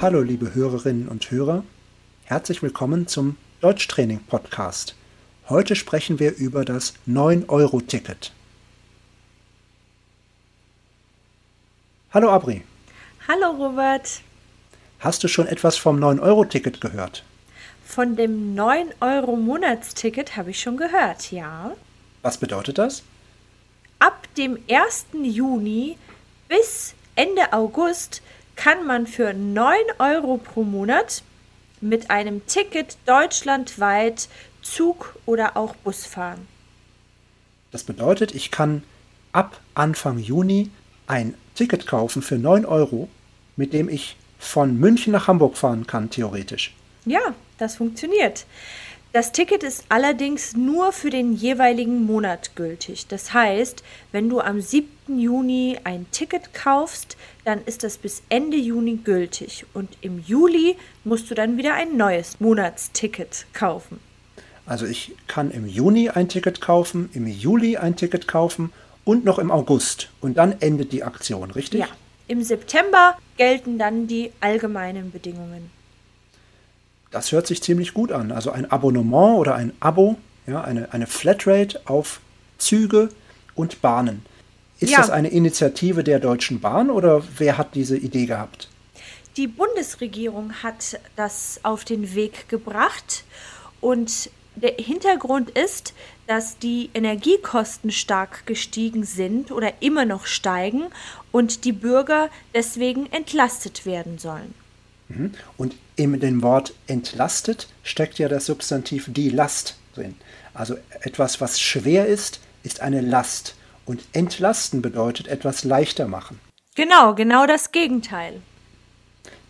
Hallo liebe Hörerinnen und Hörer, herzlich willkommen zum Deutschtraining Podcast. Heute sprechen wir über das 9-Euro-Ticket. Hallo Abri. Hallo Robert. Hast du schon etwas vom 9-Euro-Ticket gehört? Von dem 9-Euro-Monatsticket habe ich schon gehört, ja. Was bedeutet das? Ab dem 1. Juni bis Ende August kann man für 9 Euro pro Monat mit einem Ticket deutschlandweit Zug oder auch Bus fahren. Das bedeutet, ich kann ab Anfang Juni ein Ticket kaufen für 9 Euro, mit dem ich von München nach Hamburg fahren kann, theoretisch. Ja, das funktioniert. Das Ticket ist allerdings nur für den jeweiligen Monat gültig. Das heißt, wenn du am 7. Juni ein Ticket kaufst, dann ist das bis Ende Juni gültig. Und im Juli musst du dann wieder ein neues Monatsticket kaufen. Also ich kann im Juni ein Ticket kaufen, im Juli ein Ticket kaufen und noch im August. Und dann endet die Aktion, richtig? Ja. Im September gelten dann die allgemeinen Bedingungen. Das hört sich ziemlich gut an. Also ein Abonnement oder ein Abo, ja, eine, eine Flatrate auf Züge und Bahnen. Ist ja. das eine Initiative der Deutschen Bahn oder wer hat diese Idee gehabt? Die Bundesregierung hat das auf den Weg gebracht und der Hintergrund ist, dass die Energiekosten stark gestiegen sind oder immer noch steigen und die Bürger deswegen entlastet werden sollen. Mhm. Und in dem Wort entlastet steckt ja das Substantiv die Last drin. Also etwas, was schwer ist, ist eine Last. Und entlasten bedeutet etwas leichter machen. Genau, genau das Gegenteil.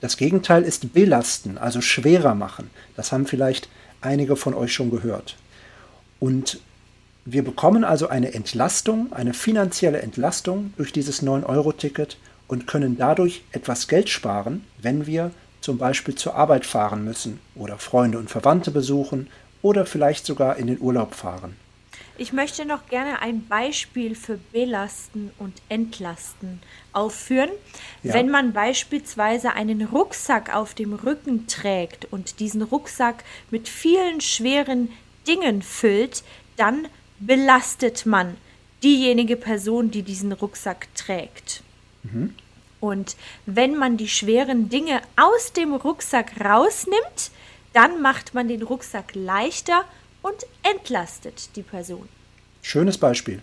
Das Gegenteil ist belasten, also schwerer machen. Das haben vielleicht einige von euch schon gehört. Und wir bekommen also eine Entlastung, eine finanzielle Entlastung durch dieses 9-Euro-Ticket und können dadurch etwas Geld sparen, wenn wir zum Beispiel zur Arbeit fahren müssen oder Freunde und Verwandte besuchen oder vielleicht sogar in den Urlaub fahren. Ich möchte noch gerne ein Beispiel für Belasten und Entlasten aufführen. Ja. Wenn man beispielsweise einen Rucksack auf dem Rücken trägt und diesen Rucksack mit vielen schweren Dingen füllt, dann belastet man diejenige Person, die diesen Rucksack trägt. Mhm. Und wenn man die schweren Dinge aus dem Rucksack rausnimmt, dann macht man den Rucksack leichter und entlastet die Person. Schönes Beispiel.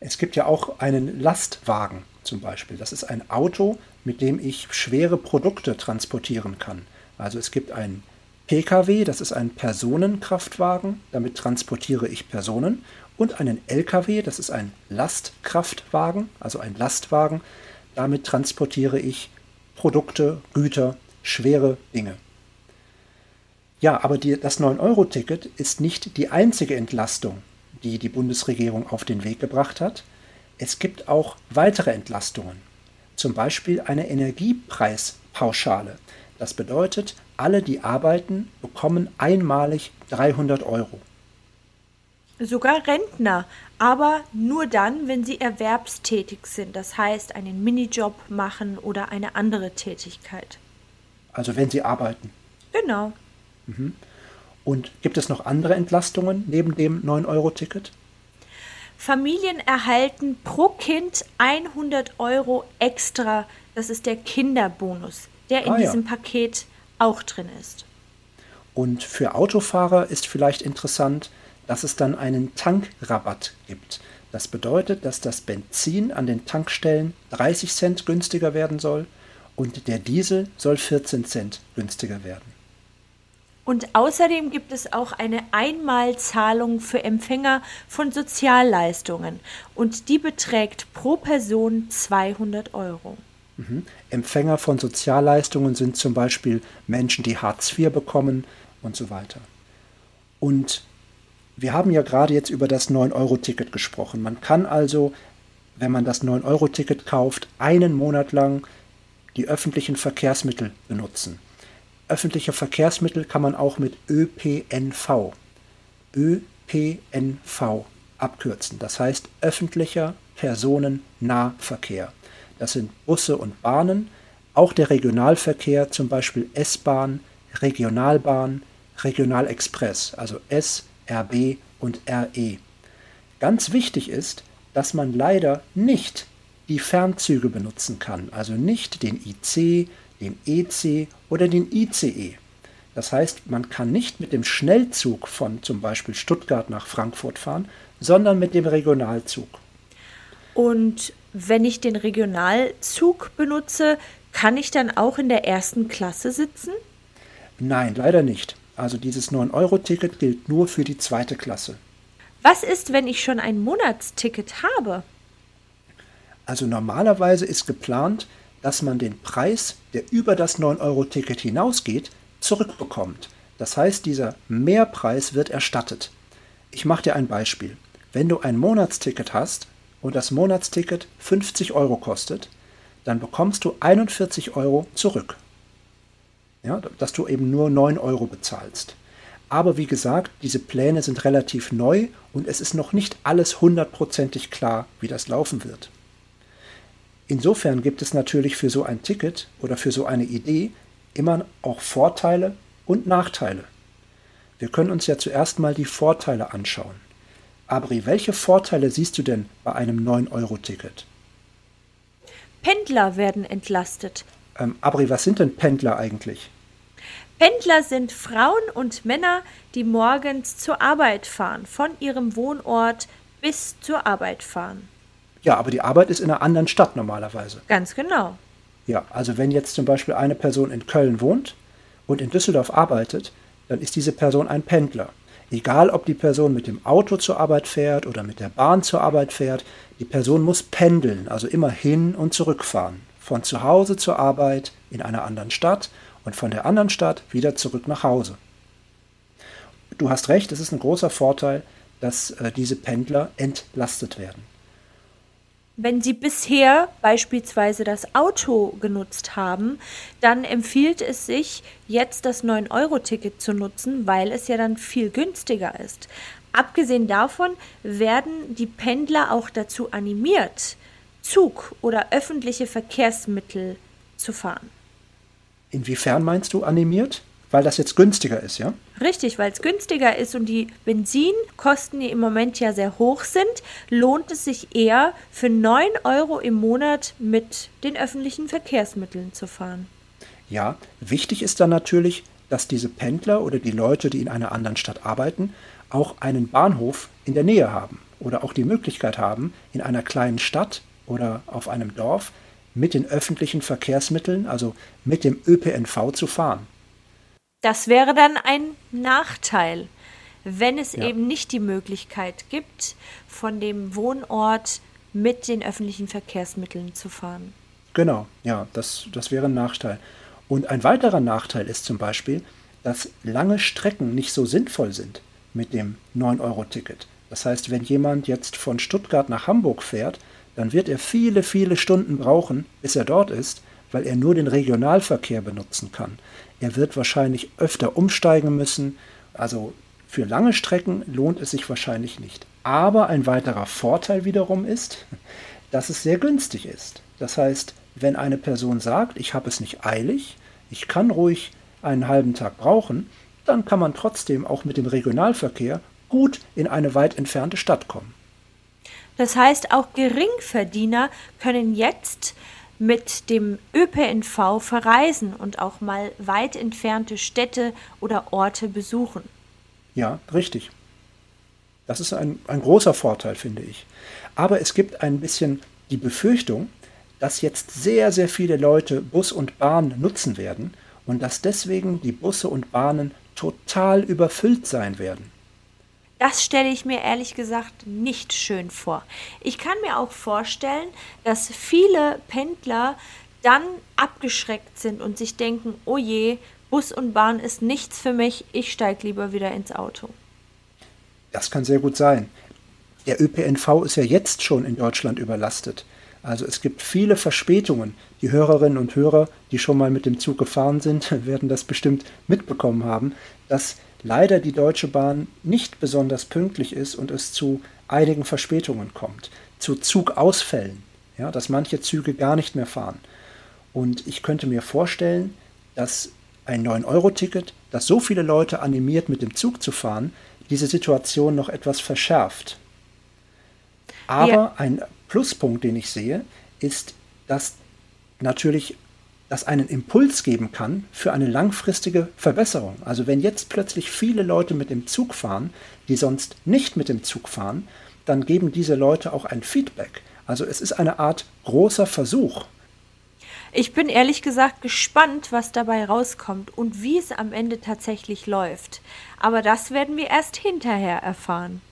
Es gibt ja auch einen Lastwagen zum Beispiel. Das ist ein Auto, mit dem ich schwere Produkte transportieren kann. Also es gibt einen Pkw, das ist ein Personenkraftwagen, damit transportiere ich Personen. Und einen Lkw, das ist ein Lastkraftwagen, also ein Lastwagen, damit transportiere ich Produkte, Güter, schwere Dinge. Ja, aber die, das 9-Euro-Ticket ist nicht die einzige Entlastung, die die Bundesregierung auf den Weg gebracht hat. Es gibt auch weitere Entlastungen. Zum Beispiel eine Energiepreispauschale. Das bedeutet, alle, die arbeiten, bekommen einmalig 300 Euro. Sogar Rentner, aber nur dann, wenn sie erwerbstätig sind, das heißt einen Minijob machen oder eine andere Tätigkeit. Also wenn sie arbeiten. Genau. Mhm. Und gibt es noch andere Entlastungen neben dem 9-Euro-Ticket? Familien erhalten pro Kind 100 Euro extra. Das ist der Kinderbonus, der in ah, diesem ja. Paket auch drin ist. Und für Autofahrer ist vielleicht interessant, dass es dann einen Tankrabatt gibt. Das bedeutet, dass das Benzin an den Tankstellen 30 Cent günstiger werden soll und der Diesel soll 14 Cent günstiger werden. Und außerdem gibt es auch eine Einmalzahlung für Empfänger von Sozialleistungen und die beträgt pro Person 200 Euro. Mhm. Empfänger von Sozialleistungen sind zum Beispiel Menschen, die Hartz IV bekommen und so weiter. Und wir haben ja gerade jetzt über das 9-Euro-Ticket gesprochen. Man kann also, wenn man das 9-Euro-Ticket kauft, einen Monat lang die öffentlichen Verkehrsmittel benutzen. Öffentliche Verkehrsmittel kann man auch mit ÖPNV, ÖPNV abkürzen. Das heißt öffentlicher Personennahverkehr. Das sind Busse und Bahnen, auch der Regionalverkehr, zum Beispiel S-Bahn, Regionalbahn, Regionalexpress, also S, RB und RE. Ganz wichtig ist, dass man leider nicht die Fernzüge benutzen kann, also nicht den IC, den EC oder den ICE. Das heißt, man kann nicht mit dem Schnellzug von zum Beispiel Stuttgart nach Frankfurt fahren, sondern mit dem Regionalzug. Und wenn ich den Regionalzug benutze, kann ich dann auch in der ersten Klasse sitzen? Nein, leider nicht. Also dieses 9-Euro-Ticket gilt nur für die zweite Klasse. Was ist, wenn ich schon ein Monatsticket habe? Also normalerweise ist geplant, dass man den Preis, der über das 9-Euro-Ticket hinausgeht, zurückbekommt. Das heißt, dieser Mehrpreis wird erstattet. Ich mache dir ein Beispiel. Wenn du ein Monatsticket hast und das Monatsticket 50 Euro kostet, dann bekommst du 41 Euro zurück. Ja, dass du eben nur 9 Euro bezahlst. Aber wie gesagt, diese Pläne sind relativ neu und es ist noch nicht alles hundertprozentig klar, wie das laufen wird. Insofern gibt es natürlich für so ein Ticket oder für so eine Idee immer auch Vorteile und Nachteile. Wir können uns ja zuerst mal die Vorteile anschauen. Abri, welche Vorteile siehst du denn bei einem 9-Euro-Ticket? Pendler werden entlastet. Ähm, Abri, was sind denn Pendler eigentlich? Pendler sind Frauen und Männer, die morgens zur Arbeit fahren, von ihrem Wohnort bis zur Arbeit fahren. Ja, aber die Arbeit ist in einer anderen Stadt normalerweise. Ganz genau. Ja, also wenn jetzt zum Beispiel eine Person in Köln wohnt und in Düsseldorf arbeitet, dann ist diese Person ein Pendler. Egal, ob die Person mit dem Auto zur Arbeit fährt oder mit der Bahn zur Arbeit fährt, die Person muss pendeln, also immer hin und zurückfahren. Von zu Hause zur Arbeit in einer anderen Stadt und von der anderen Stadt wieder zurück nach Hause. Du hast recht, es ist ein großer Vorteil, dass äh, diese Pendler entlastet werden. Wenn Sie bisher beispielsweise das Auto genutzt haben, dann empfiehlt es sich, jetzt das 9-Euro-Ticket zu nutzen, weil es ja dann viel günstiger ist. Abgesehen davon werden die Pendler auch dazu animiert, Zug oder öffentliche Verkehrsmittel zu fahren. Inwiefern meinst du animiert? Weil das jetzt günstiger ist, ja? Richtig, weil es günstiger ist und die Benzinkosten, die im Moment ja sehr hoch sind, lohnt es sich eher für 9 Euro im Monat mit den öffentlichen Verkehrsmitteln zu fahren. Ja, wichtig ist dann natürlich, dass diese Pendler oder die Leute, die in einer anderen Stadt arbeiten, auch einen Bahnhof in der Nähe haben oder auch die Möglichkeit haben, in einer kleinen Stadt oder auf einem Dorf mit den öffentlichen Verkehrsmitteln, also mit dem ÖPNV zu fahren. Das wäre dann ein Nachteil, wenn es ja. eben nicht die Möglichkeit gibt, von dem Wohnort mit den öffentlichen Verkehrsmitteln zu fahren. Genau, ja, das, das wäre ein Nachteil. Und ein weiterer Nachteil ist zum Beispiel, dass lange Strecken nicht so sinnvoll sind mit dem 9-Euro-Ticket. Das heißt, wenn jemand jetzt von Stuttgart nach Hamburg fährt, dann wird er viele, viele Stunden brauchen, bis er dort ist, weil er nur den Regionalverkehr benutzen kann. Er wird wahrscheinlich öfter umsteigen müssen. Also für lange Strecken lohnt es sich wahrscheinlich nicht. Aber ein weiterer Vorteil wiederum ist, dass es sehr günstig ist. Das heißt, wenn eine Person sagt, ich habe es nicht eilig, ich kann ruhig einen halben Tag brauchen, dann kann man trotzdem auch mit dem Regionalverkehr gut in eine weit entfernte Stadt kommen. Das heißt, auch Geringverdiener können jetzt mit dem ÖPNV verreisen und auch mal weit entfernte Städte oder Orte besuchen. Ja, richtig. Das ist ein, ein großer Vorteil, finde ich. Aber es gibt ein bisschen die Befürchtung, dass jetzt sehr, sehr viele Leute Bus und Bahn nutzen werden und dass deswegen die Busse und Bahnen total überfüllt sein werden. Das stelle ich mir ehrlich gesagt nicht schön vor. Ich kann mir auch vorstellen, dass viele Pendler dann abgeschreckt sind und sich denken, oh je, Bus und Bahn ist nichts für mich, ich steige lieber wieder ins Auto. Das kann sehr gut sein. Der ÖPNV ist ja jetzt schon in Deutschland überlastet. Also es gibt viele Verspätungen. Die Hörerinnen und Hörer, die schon mal mit dem Zug gefahren sind, werden das bestimmt mitbekommen haben, dass leider die Deutsche Bahn nicht besonders pünktlich ist und es zu einigen Verspätungen kommt, zu Zugausfällen, ja, dass manche Züge gar nicht mehr fahren. Und ich könnte mir vorstellen, dass ein 9-Euro-Ticket, das so viele Leute animiert, mit dem Zug zu fahren, diese Situation noch etwas verschärft. Aber ja. ein Pluspunkt, den ich sehe, ist, dass natürlich das einen Impuls geben kann für eine langfristige Verbesserung. Also wenn jetzt plötzlich viele Leute mit dem Zug fahren, die sonst nicht mit dem Zug fahren, dann geben diese Leute auch ein Feedback. Also es ist eine Art großer Versuch. Ich bin ehrlich gesagt gespannt, was dabei rauskommt und wie es am Ende tatsächlich läuft. Aber das werden wir erst hinterher erfahren.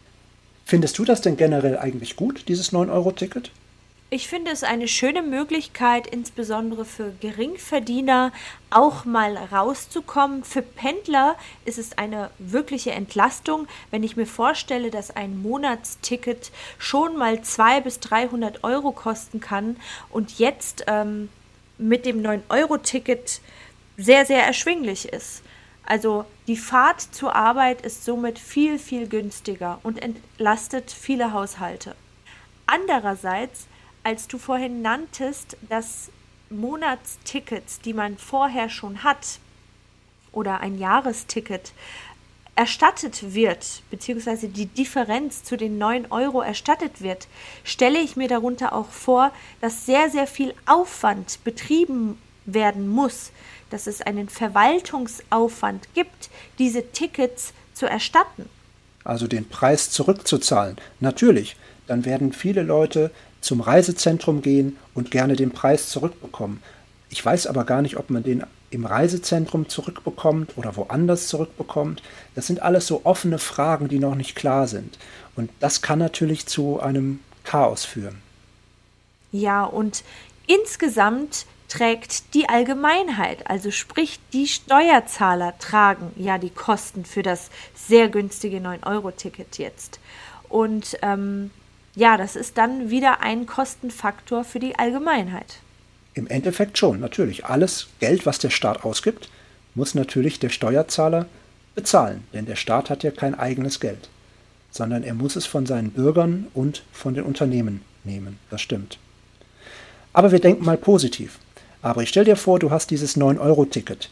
Findest du das denn generell eigentlich gut, dieses 9-Euro-Ticket? Ich finde es eine schöne Möglichkeit, insbesondere für Geringverdiener auch mal rauszukommen. Für Pendler ist es eine wirkliche Entlastung, wenn ich mir vorstelle, dass ein Monatsticket schon mal 200 bis 300 Euro kosten kann und jetzt ähm, mit dem 9-Euro-Ticket sehr, sehr erschwinglich ist. Also die Fahrt zur Arbeit ist somit viel, viel günstiger und entlastet viele Haushalte. Andererseits als du vorhin nanntest, dass Monatstickets, die man vorher schon hat, oder ein Jahresticket, erstattet wird, beziehungsweise die Differenz zu den 9 Euro erstattet wird, stelle ich mir darunter auch vor, dass sehr, sehr viel Aufwand betrieben werden muss, dass es einen Verwaltungsaufwand gibt, diese Tickets zu erstatten. Also den Preis zurückzuzahlen. Natürlich, dann werden viele Leute zum Reisezentrum gehen und gerne den Preis zurückbekommen. Ich weiß aber gar nicht, ob man den im Reisezentrum zurückbekommt oder woanders zurückbekommt. Das sind alles so offene Fragen, die noch nicht klar sind. Und das kann natürlich zu einem Chaos führen. Ja, und insgesamt trägt die Allgemeinheit, also sprich die Steuerzahler tragen ja die Kosten für das sehr günstige 9-Euro-Ticket jetzt. Und ähm, ja, das ist dann wieder ein Kostenfaktor für die Allgemeinheit. Im Endeffekt schon, natürlich. Alles Geld, was der Staat ausgibt, muss natürlich der Steuerzahler bezahlen, denn der Staat hat ja kein eigenes Geld, sondern er muss es von seinen Bürgern und von den Unternehmen nehmen. Das stimmt. Aber wir denken mal positiv. Aber ich stell dir vor, du hast dieses 9-Euro-Ticket.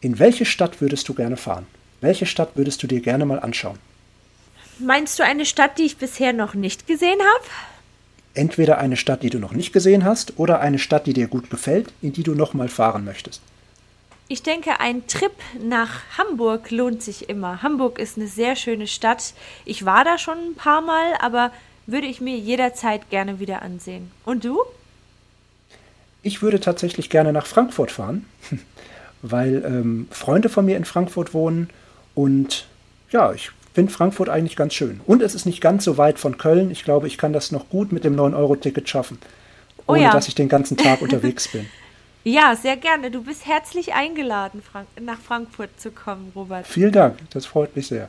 In welche Stadt würdest du gerne fahren? Welche Stadt würdest du dir gerne mal anschauen? Meinst du eine Stadt, die ich bisher noch nicht gesehen habe? Entweder eine Stadt, die du noch nicht gesehen hast, oder eine Stadt, die dir gut gefällt, in die du noch mal fahren möchtest. Ich denke, ein Trip nach Hamburg lohnt sich immer. Hamburg ist eine sehr schöne Stadt. Ich war da schon ein paar Mal, aber würde ich mir jederzeit gerne wieder ansehen. Und du? Ich würde tatsächlich gerne nach Frankfurt fahren, weil ähm, Freunde von mir in Frankfurt wohnen und ja, ich finde Frankfurt eigentlich ganz schön. Und es ist nicht ganz so weit von Köln. Ich glaube, ich kann das noch gut mit dem 9-Euro-Ticket schaffen, oh ohne oh ja. dass ich den ganzen Tag unterwegs bin. Ja, sehr gerne. Du bist herzlich eingeladen, Frank nach Frankfurt zu kommen, Robert. Vielen Dank, das freut mich sehr.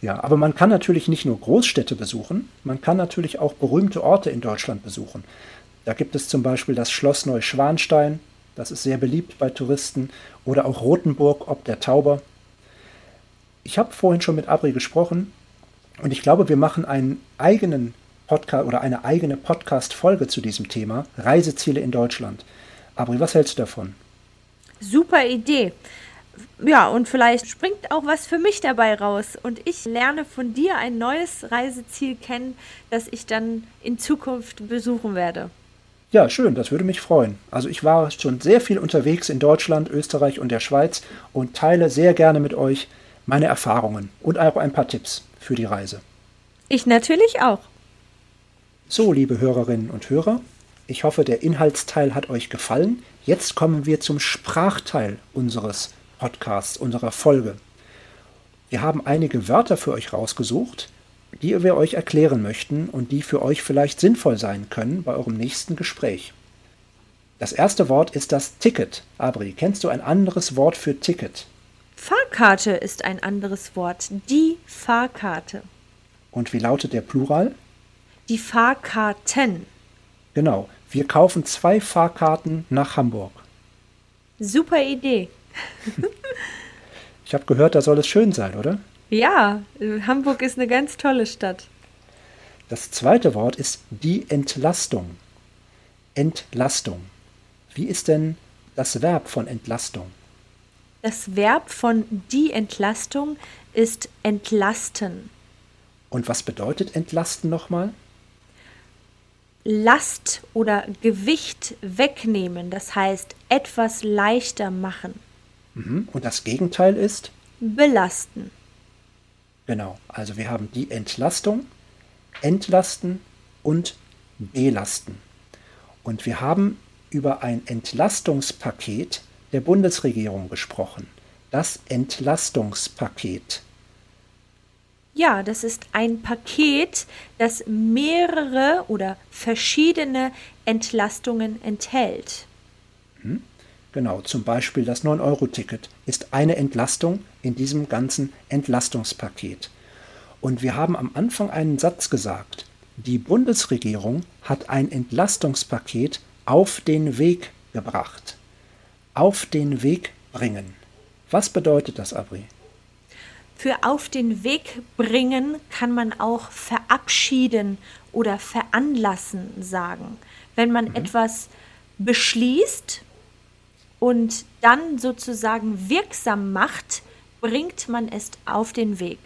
Ja, aber man kann natürlich nicht nur Großstädte besuchen, man kann natürlich auch berühmte Orte in Deutschland besuchen. Da gibt es zum Beispiel das Schloss Neuschwanstein, das ist sehr beliebt bei Touristen, oder auch Rothenburg ob der Tauber, ich habe vorhin schon mit Abri gesprochen und ich glaube, wir machen einen eigenen Podcast oder eine eigene Podcast-Folge zu diesem Thema, Reiseziele in Deutschland. Abri, was hältst du davon? Super Idee. Ja, und vielleicht springt auch was für mich dabei raus und ich lerne von dir ein neues Reiseziel kennen, das ich dann in Zukunft besuchen werde. Ja, schön, das würde mich freuen. Also ich war schon sehr viel unterwegs in Deutschland, Österreich und der Schweiz und teile sehr gerne mit euch meine Erfahrungen und auch ein paar Tipps für die Reise. Ich natürlich auch. So, liebe Hörerinnen und Hörer, ich hoffe, der Inhaltsteil hat euch gefallen. Jetzt kommen wir zum Sprachteil unseres Podcasts, unserer Folge. Wir haben einige Wörter für euch rausgesucht, die wir euch erklären möchten und die für euch vielleicht sinnvoll sein können bei eurem nächsten Gespräch. Das erste Wort ist das Ticket. Abri, kennst du ein anderes Wort für Ticket? Fahrkarte ist ein anderes Wort. Die Fahrkarte. Und wie lautet der Plural? Die Fahrkarten. Genau. Wir kaufen zwei Fahrkarten nach Hamburg. Super Idee. ich habe gehört, da soll es schön sein, oder? Ja, Hamburg ist eine ganz tolle Stadt. Das zweite Wort ist die Entlastung. Entlastung. Wie ist denn das Verb von Entlastung? Das Verb von die Entlastung ist entlasten. Und was bedeutet entlasten nochmal? Last oder Gewicht wegnehmen, das heißt etwas leichter machen. Mhm. Und das Gegenteil ist? Belasten. Genau, also wir haben die Entlastung, Entlasten und Belasten. Und wir haben über ein Entlastungspaket der Bundesregierung gesprochen. Das Entlastungspaket. Ja, das ist ein Paket, das mehrere oder verschiedene Entlastungen enthält. Hm? Genau, zum Beispiel das 9-Euro-Ticket ist eine Entlastung in diesem ganzen Entlastungspaket. Und wir haben am Anfang einen Satz gesagt. Die Bundesregierung hat ein Entlastungspaket auf den Weg gebracht. Auf den Weg bringen. Was bedeutet das, Abri? Für auf den Weg bringen kann man auch verabschieden oder veranlassen sagen. Wenn man mhm. etwas beschließt und dann sozusagen wirksam macht, bringt man es auf den Weg.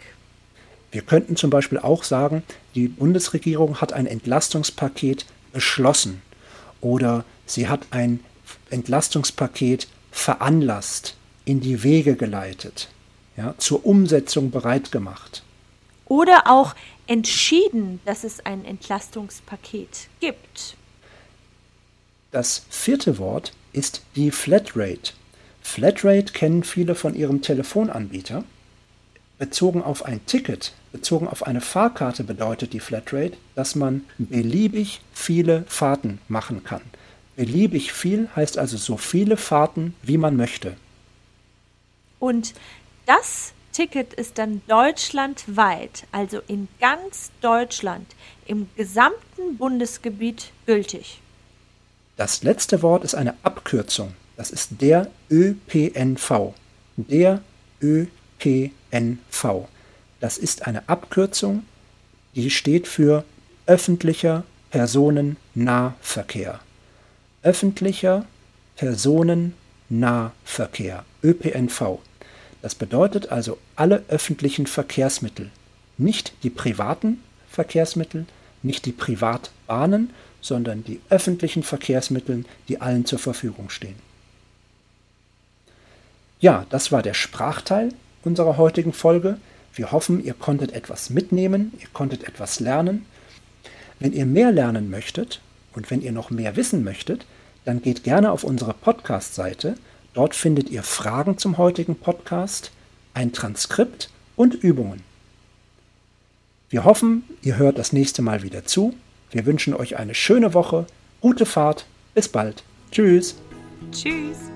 Wir könnten zum Beispiel auch sagen, die Bundesregierung hat ein Entlastungspaket beschlossen oder sie hat ein Entlastungspaket veranlasst, in die Wege geleitet ja, zur Umsetzung bereit gemacht. Oder auch entschieden, dass es ein Entlastungspaket gibt. Das vierte Wort ist die Flatrate. Flatrate kennen viele von ihrem Telefonanbieter. Bezogen auf ein Ticket, bezogen auf eine Fahrkarte bedeutet die Flatrate, dass man beliebig viele Fahrten machen kann. Beliebig viel heißt also so viele Fahrten, wie man möchte. Und das Ticket ist dann deutschlandweit, also in ganz Deutschland, im gesamten Bundesgebiet gültig. Das letzte Wort ist eine Abkürzung. Das ist der ÖPNV. Der ÖPNV. Das ist eine Abkürzung, die steht für öffentlicher Personennahverkehr. Öffentlicher Personennahverkehr. ÖPNV. Das bedeutet also alle öffentlichen Verkehrsmittel, nicht die privaten Verkehrsmittel, nicht die Privatbahnen, sondern die öffentlichen Verkehrsmittel, die allen zur Verfügung stehen. Ja, das war der Sprachteil unserer heutigen Folge. Wir hoffen, ihr konntet etwas mitnehmen, ihr konntet etwas lernen. Wenn ihr mehr lernen möchtet und wenn ihr noch mehr wissen möchtet, dann geht gerne auf unsere Podcast-Seite Dort findet ihr Fragen zum heutigen Podcast, ein Transkript und Übungen. Wir hoffen, ihr hört das nächste Mal wieder zu. Wir wünschen euch eine schöne Woche, gute Fahrt, bis bald. Tschüss. Tschüss.